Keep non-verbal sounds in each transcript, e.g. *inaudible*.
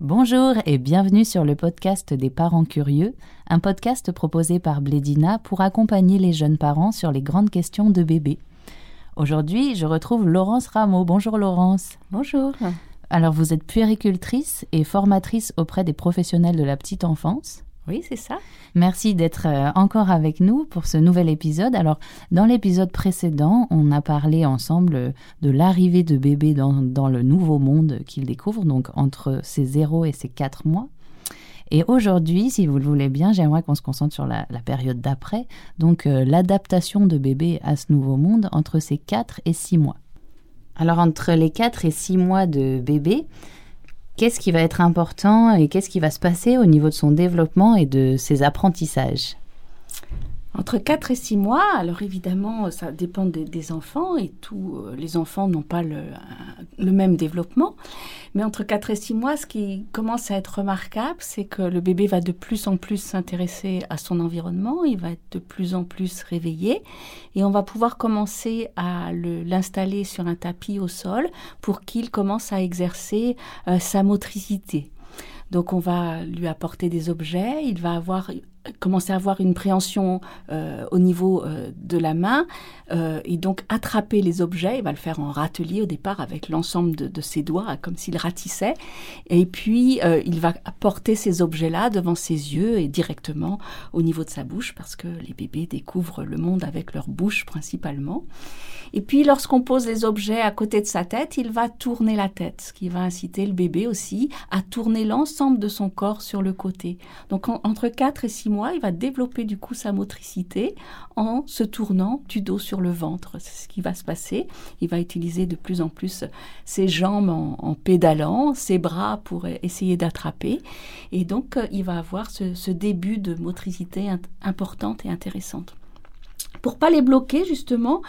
Bonjour et bienvenue sur le podcast des parents curieux, un podcast proposé par Blédina pour accompagner les jeunes parents sur les grandes questions de bébé. Aujourd'hui, je retrouve Laurence Rameau. Bonjour Laurence. Bonjour. Alors vous êtes puéricultrice et formatrice auprès des professionnels de la petite enfance. Oui, c'est ça. Merci d'être euh, encore avec nous pour ce nouvel épisode. Alors, dans l'épisode précédent, on a parlé ensemble de l'arrivée de bébé dans, dans le nouveau monde qu'il découvre, donc entre ses 0 et ses 4 mois. Et aujourd'hui, si vous le voulez bien, j'aimerais qu'on se concentre sur la, la période d'après, donc euh, l'adaptation de bébé à ce nouveau monde entre ses 4 et 6 mois. Alors, entre les 4 et 6 mois de bébé, qu'est-ce qui va être important et qu'est-ce qui va se passer au niveau de son développement et de ses apprentissages? Entre 4 et 6 mois, alors évidemment, ça dépend des, enfants et tous euh, les enfants n'ont pas le, le, même développement. Mais entre 4 et 6 mois, ce qui commence à être remarquable, c'est que le bébé va de plus en plus s'intéresser à son environnement, il va être de plus en plus réveillé et on va pouvoir commencer à l'installer sur un tapis au sol pour qu'il commence à exercer euh, sa motricité. Donc on va lui apporter des objets, il va avoir commencer à avoir une préhension euh, au niveau euh, de la main euh, et donc attraper les objets. Il va le faire en râtelier au départ avec l'ensemble de, ses doigts, comme s'il ratissait. Et puis il va porter ces objets-là devant ses yeux et directement au niveau de sa bouche parce que les bébés découvrent le monde avec leur bouche principalement. Et puis lorsqu'on pose les objets à côté de sa tête, il va tourner la tête, ce qui va inciter le bébé aussi à tourner l'ensemble de son corps sur le côté. Donc en, entre 4 et 6 il va développer du coup sa motricité en se tournant du dos sur le ventre. C'est ce qui va se passer. Il va utiliser de plus en plus ses jambes en, pédalant, ses bras pour essayer d'attraper. Et donc, il va avoir ce début de motricité importante et intéressante. Pour pas les bloquer justement,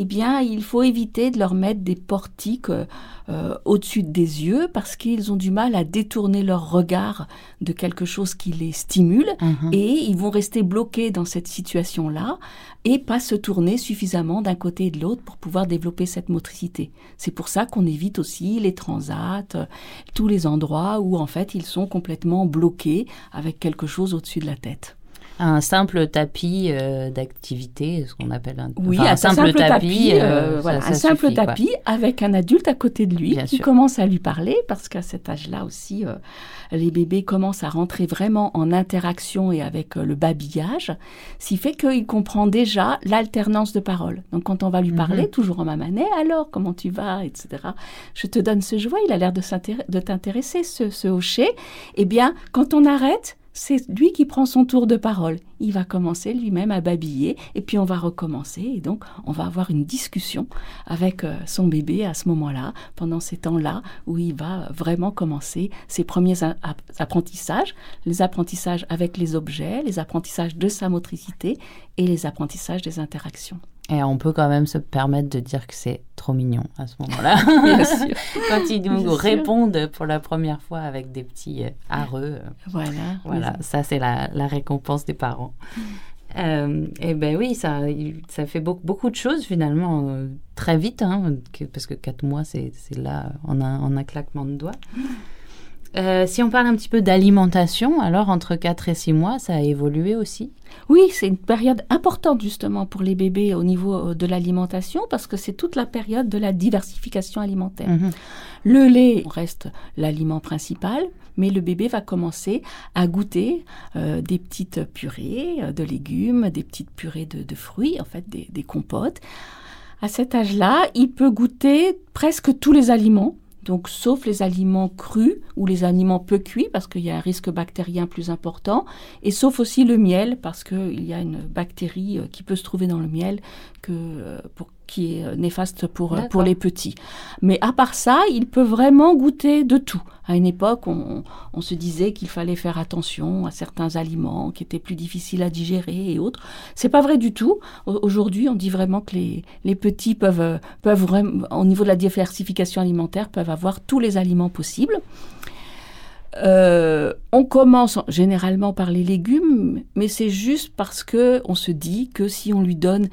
eh bien, il faut éviter de leur mettre des portiques euh, au-dessus des yeux parce qu'ils ont du mal à détourner leur regard de quelque chose qui les stimule mmh. et ils vont rester bloqués dans cette situation-là et pas se tourner suffisamment d'un côté et de l'autre pour pouvoir développer cette motricité. C'est pour ça qu'on évite aussi les transats, euh, tous les endroits où en fait ils sont complètement bloqués avec quelque chose au-dessus de la tête un simple tapis euh, d'activité, ce qu'on appelle un, oui, enfin, un, simple, simple, tapis, tapis euh, euh, voilà, ça, un ça simple suffit, tapis quoi. avec un adulte à côté de lui Bien qui sûr. commence à lui parler parce qu'à cet âge-là aussi, euh, les bébés commencent à rentrer vraiment en interaction et avec euh, le babillage, ce qui fait qu'il comprend déjà l'alternance de paroles. Donc quand on va lui parler, mm -hmm. toujours en mamanet, alors comment tu vas, etc. Je te donne ce jouet, il a l'air de t'intéresser, ce, ce hocher. Eh bien, quand on arrête, c'est lui qui prend son tour de parole. Il va commencer lui-même à babiller et puis on va recommencer et donc on va avoir une discussion avec euh, son bébé à ce moment-là, pendant ces temps-là où il va vraiment commencer ses premiers apprentissages, les apprentissages avec les objets, les apprentissages de sa motricité et les apprentissages des interactions. Et on peut quand même se permettre de dire que c'est trop mignon à ce moment-là. *laughs* Quand ils nous Bien répondent sûr. pour la première fois avec des petits euh, areux. Voilà. Voilà, oui. ça c'est la, la, récompense des parents. Euh, et ben oui, ça, ça fait beaucoup, beaucoup de choses finalement euh, très vite, hein, parce que quatre mois c'est là en un, en un claquement de doigts. Euh, si on parle un petit peu d'alimentation, alors entre 4 et 6 mois, ça a évolué aussi? Oui, c'est une période importante justement pour les bébés au niveau euh, de l'alimentation parce que c'est toute la période de la diversification alimentaire. -hmm. Le lait reste l'aliment principal, mais le bébé va commencer à goûter euh, des petites purées de légumes, des petites purées de, de fruits, en fait des, des compotes. À cet âge-là, il peut goûter presque tous les aliments donc sauf les aliments crus ou les aliments peu cuits parce qu'il y a un risque bactérien plus important, et sauf aussi le miel parce qu'il y a une bactérie euh, qui peut se trouver dans le miel que, euh, qui est néfaste pour, pour les petits. Mais à part ça, il peut vraiment goûter de tout. À une époque, on, on se disait qu'il fallait faire attention à certains aliments qui étaient plus difficiles à digérer et autres. C'est pas vrai du tout. Aujourd'hui, on dit vraiment que les, les petits peuvent, peuvent vraiment, au niveau de la diversification alimentaire, peuvent avoir tous les aliments possibles. Euh, on commence généralement par les légumes, mais c'est juste parce que on se dit que si on lui donne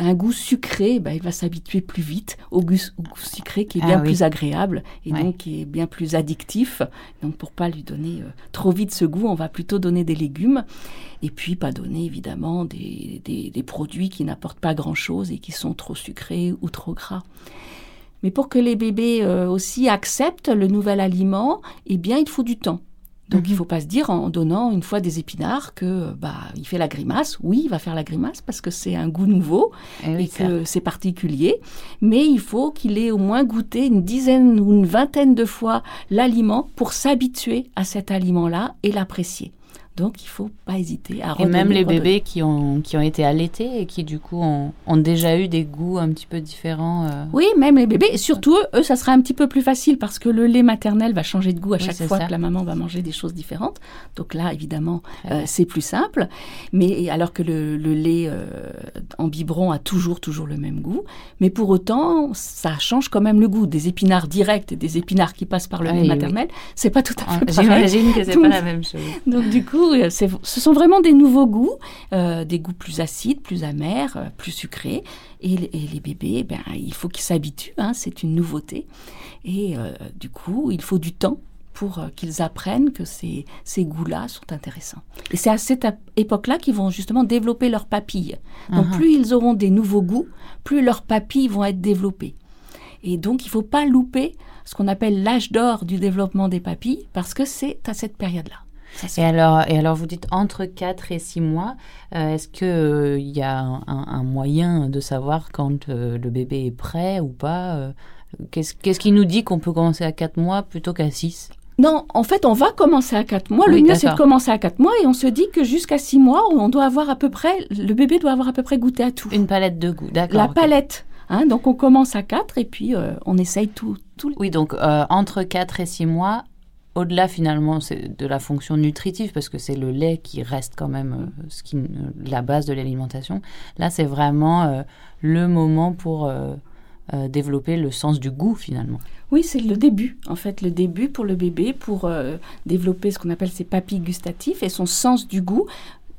un goût sucré, ben, il va s'habituer plus vite au goût, sucré qui est Ah bien oui. plus agréable et Ouais. donc qui est bien plus addictif. Donc pour pas lui donner euh, trop vite ce goût, on va plutôt donner des légumes et puis pas donner évidemment des, des- des produits qui n'apportent pas grand-chose et qui sont trop sucrés ou trop gras. Mais pour que les bébés euh, aussi acceptent le nouvel aliment, eh bien il faut du temps. Donc Mhm. il ne faut pas se dire en donnant une fois des épinards que bah il fait la grimace. Oui, il va faire la grimace parce que c'est un goût nouveau Eh et que c'est particulier. Mais il faut qu'il ait au moins goûté une dizaine ou une vingtaine de fois l'aliment pour s'habituer à cet aliment-là et l'apprécier. Donc il faut pas hésiter à Et même les redonner. bébés qui ont, qui ont été allaités et qui du coup ont, ont déjà eu des goûts un petit peu différents. euh, Oui, même les bébés. Et surtout, eux, eux, ça sera un petit peu plus facile parce que le lait maternel va changer de goût à Oui, chaque fois ça. que la maman va manger des choses différentes. Donc là, évidemment, euh, c'est plus simple. Mais alors que le, le lait euh, en biberon a toujours, toujours le même goût. Mais pour autant, ça change quand même le goût. Des épinards directs et des épinards qui passent par le Oui, lait oui. maternel, c'est pas tout à Ah, fait pareil. J'imagine que c'est pas la même chose. Donc du coup, euh, ce sont vraiment des nouveaux goûts, euh, des goûts plus acides, plus amers, euh, plus sucrés. Et, les- et les bébés, ben, il faut qu'ils s'habituent, hein, c'est une nouveauté. Et euh, du coup, il faut du temps pour qu'ils apprennent que ces, ces goûts-là sont intéressants. Et c'est à cette époque-là qu'ils vont justement développer leurs papilles. Donc Mhm. plus ils auront des nouveaux goûts, plus leurs papilles vont être développées. Et donc il ne faut pas louper ce qu'on appelle l'âge d'or du développement des papilles, parce que c'est à cette période-là. Et alors, et alors, vous dites entre 4 et 6 mois, euh, est-ce qu'il y a un, un moyen de savoir quand euh, le bébé est prêt ou pas euh, Qu'est-ce qu'est-ce qui nous dit qu'on peut commencer à 4 mois plutôt qu'à 6 Non, en fait, on va commencer à 4 mois. Oui, le mieux, c'est de commencer à 4 mois et on se dit que jusqu'à 6 mois, on doit avoir à peu près, le bébé doit avoir à peu près goûté à tout. Une palette de goût, d'accord. La ok. palette. Hein, donc on commence à 4 et puis euh, on essaye tout. tout Oui, donc euh, entre 4 et 6 mois, au-delà finalement de la fonction nutritive, parce que c'est le lait qui reste quand même euh, la base de l'alimentation, là c'est vraiment euh, le moment pour euh, développer le sens du goût finalement. Oui, c'est le début, en fait, le début pour le bébé, pour développer ce qu'on appelle ses papilles gustatifs et son sens du goût,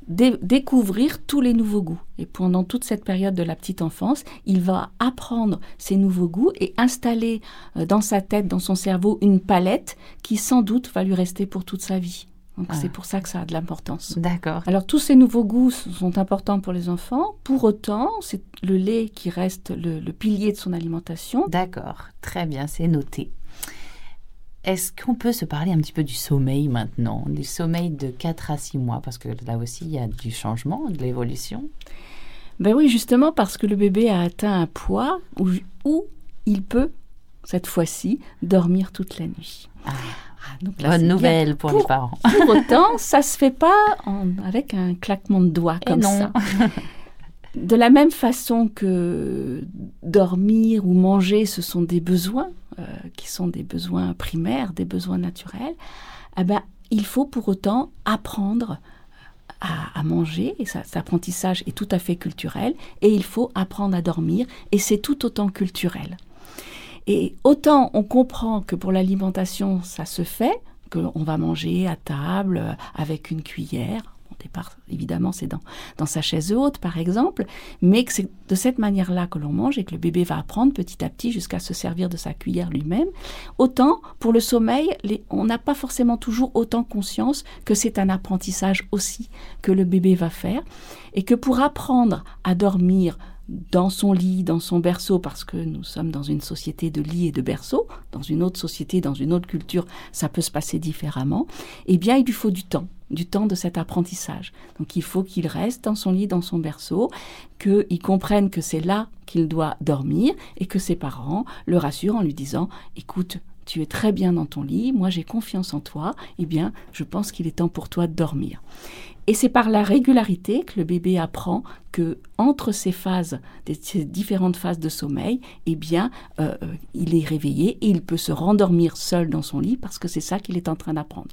dé- découvrir tous les nouveaux goûts. Et pendant toute cette période de la petite enfance, il va apprendre ces nouveaux goûts et installer euh, dans sa tête, dans son cerveau, une palette qui sans doute va lui rester pour toute sa vie. Donc Ah. c'est pour ça que ça a de l'importance. D'accord. Alors tous ces nouveaux goûts sont importants pour les enfants. Pour autant, c'est le lait qui reste le, le pilier de son alimentation. D'accord, très bien, c'est noté. Est-ce qu'on peut se parler un petit peu du sommeil maintenant, du sommeil de 4 à 6 mois, parce que là aussi il y a du changement, de l'évolution. Ben oui, justement parce que le bébé a atteint un poids où, où il peut, cette fois-ci, dormir toute la nuit. Ah, Ah, donc là, bonne nouvelle pour, les parents. Pour *laughs* autant, ça se fait pas en- avec un claquement de doigts Et comme non. ça. *laughs* De la même façon que dormir ou manger, ce sont des besoins euh, qui sont des besoins primaires, des besoins naturels, eh ben, il faut pour autant apprendre à, manger, et cet apprentissage est tout à fait culturel, et il faut apprendre à dormir, et c'est tout autant culturel. Et autant on comprend que pour l'alimentation, ça se fait, qu'on va manger à table euh, avec une cuillère. Évidemment, c'est dans, dans sa chaise haute, par exemple, mais que c'est de cette manière-là que l'on mange et que le bébé va apprendre petit à petit jusqu'à se servir de sa cuillère lui-même. Autant, pour le sommeil, on n'a pas forcément toujours autant conscience que c'est un apprentissage aussi que le bébé va faire et que pour apprendre à dormir dans son lit, dans son berceau, parce que nous sommes dans une société de lit et de berceau, dans une autre société, dans une autre culture, ça peut se passer différemment, eh bien, il lui faut du temps, du temps de cet apprentissage. Donc, il faut qu'il reste dans son lit, dans son berceau, qu'il comprenne que c'est là qu'il doit dormir et que ses parents le rassurent en lui disant, écoute, tu es très bien dans ton lit, moi j'ai confiance en toi, eh bien, je pense qu'il est temps pour toi de dormir. Et c'est par la régularité que le bébé apprend que entre ces phases, ces différentes phases de sommeil, eh bien, euh, euh, il est réveillé et il peut se rendormir seul dans son lit parce que c'est ça qu'il est en train d'apprendre.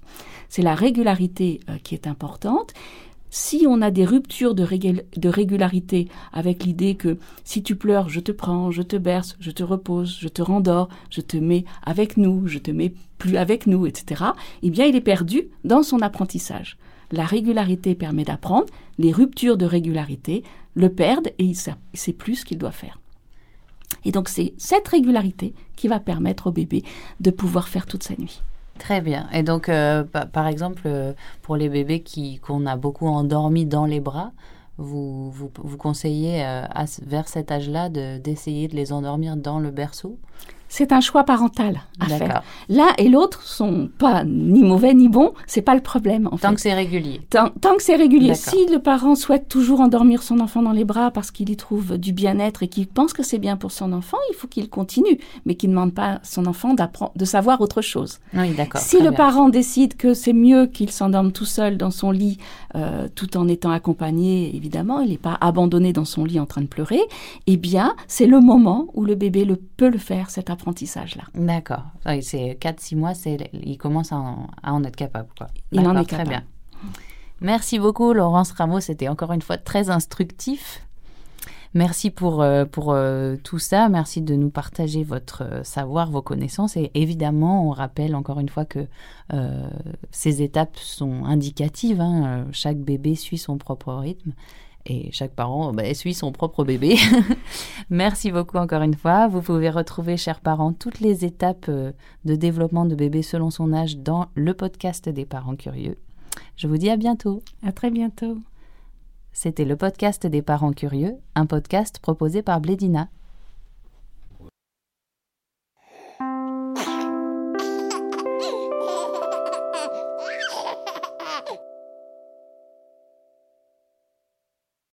C'est la régularité euh, qui est importante. Si on a des ruptures de régularité avec l'idée que si tu pleures, je te prends, je te berce, je te repose, je te rendors, je te mets avec nous, je te mets plus avec nous, etc., eh bien, il est perdu dans son apprentissage. La régularité permet d'apprendre. Les ruptures de régularité le perdent et il sait plus ce qu'il doit faire. Et donc c'est cette régularité qui va permettre au bébé de pouvoir faire toute sa nuit. Très bien. Et donc, euh, par exemple, euh, pour les bébés qui qu'on a beaucoup endormis dans les bras, vous, vous, vous conseillez euh, à, vers cet âge-là d'essayer de les endormir dans le berceau? C'est un choix parental à faire. L'un et l'autre sont pas ni mauvais ni bons, c'est pas le problème. En tant que c'est régulier. Tant, que c'est régulier. Si le parent souhaite toujours endormir son enfant dans les bras parce qu'il y trouve du bien-être et qu'il pense que c'est bien pour son enfant, il faut qu'il continue, mais qu'il ne demande pas à son enfant de savoir autre chose. Oui, d'accord. Si le parent décide que c'est mieux qu'il s'endorme tout seul dans son lit, euh, tout en étant accompagné, évidemment, il n'est pas abandonné dans son lit en train de pleurer, eh bien, c'est le moment où le bébé le, peut le faire, cet apprentissage apprentissage-là. D'accord. C'est 4-6 mois, c'est, il commence à en, être capable. Quoi. Il en est capable. Très bien. Merci beaucoup, Laurence Rameau. C'était encore une fois très instructif. Merci pour, euh, pour euh, tout ça. Merci de nous partager votre euh, savoir, vos connaissances. Et évidemment, on rappelle encore une fois que ces étapes sont indicatives. Hein. Chaque bébé suit son propre rythme et chaque parent bah, suit son propre bébé. *laughs* Merci beaucoup encore une fois. Vous pouvez retrouver, chers parents, toutes les étapes euh, de développement de bébé selon son âge dans le podcast des parents curieux. Je vous dis à bientôt. À très bientôt. C'était le podcast des parents curieux, un podcast proposé par Blédina.